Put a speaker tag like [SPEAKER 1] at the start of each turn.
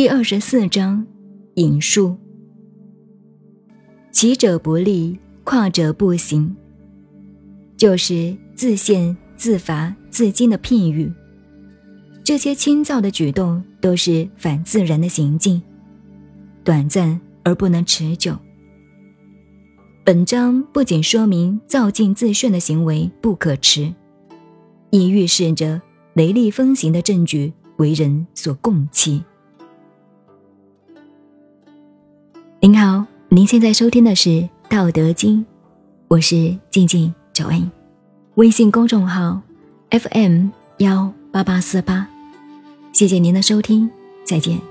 [SPEAKER 1] 第二十四章引述：起者不立，跨者不行，就是自限、自罚、自矜的譬喻。这些轻躁的举动都是反自然的行径，短暂而不能持久。本章不仅说明造进自炫的行为不可持，亦预示着雷厉风行的证据为人所共弃。您好，您现在收听的是《道德经》，我是静静九恩，微信公众号 FM 幺八八四八，谢谢您的收听，再见。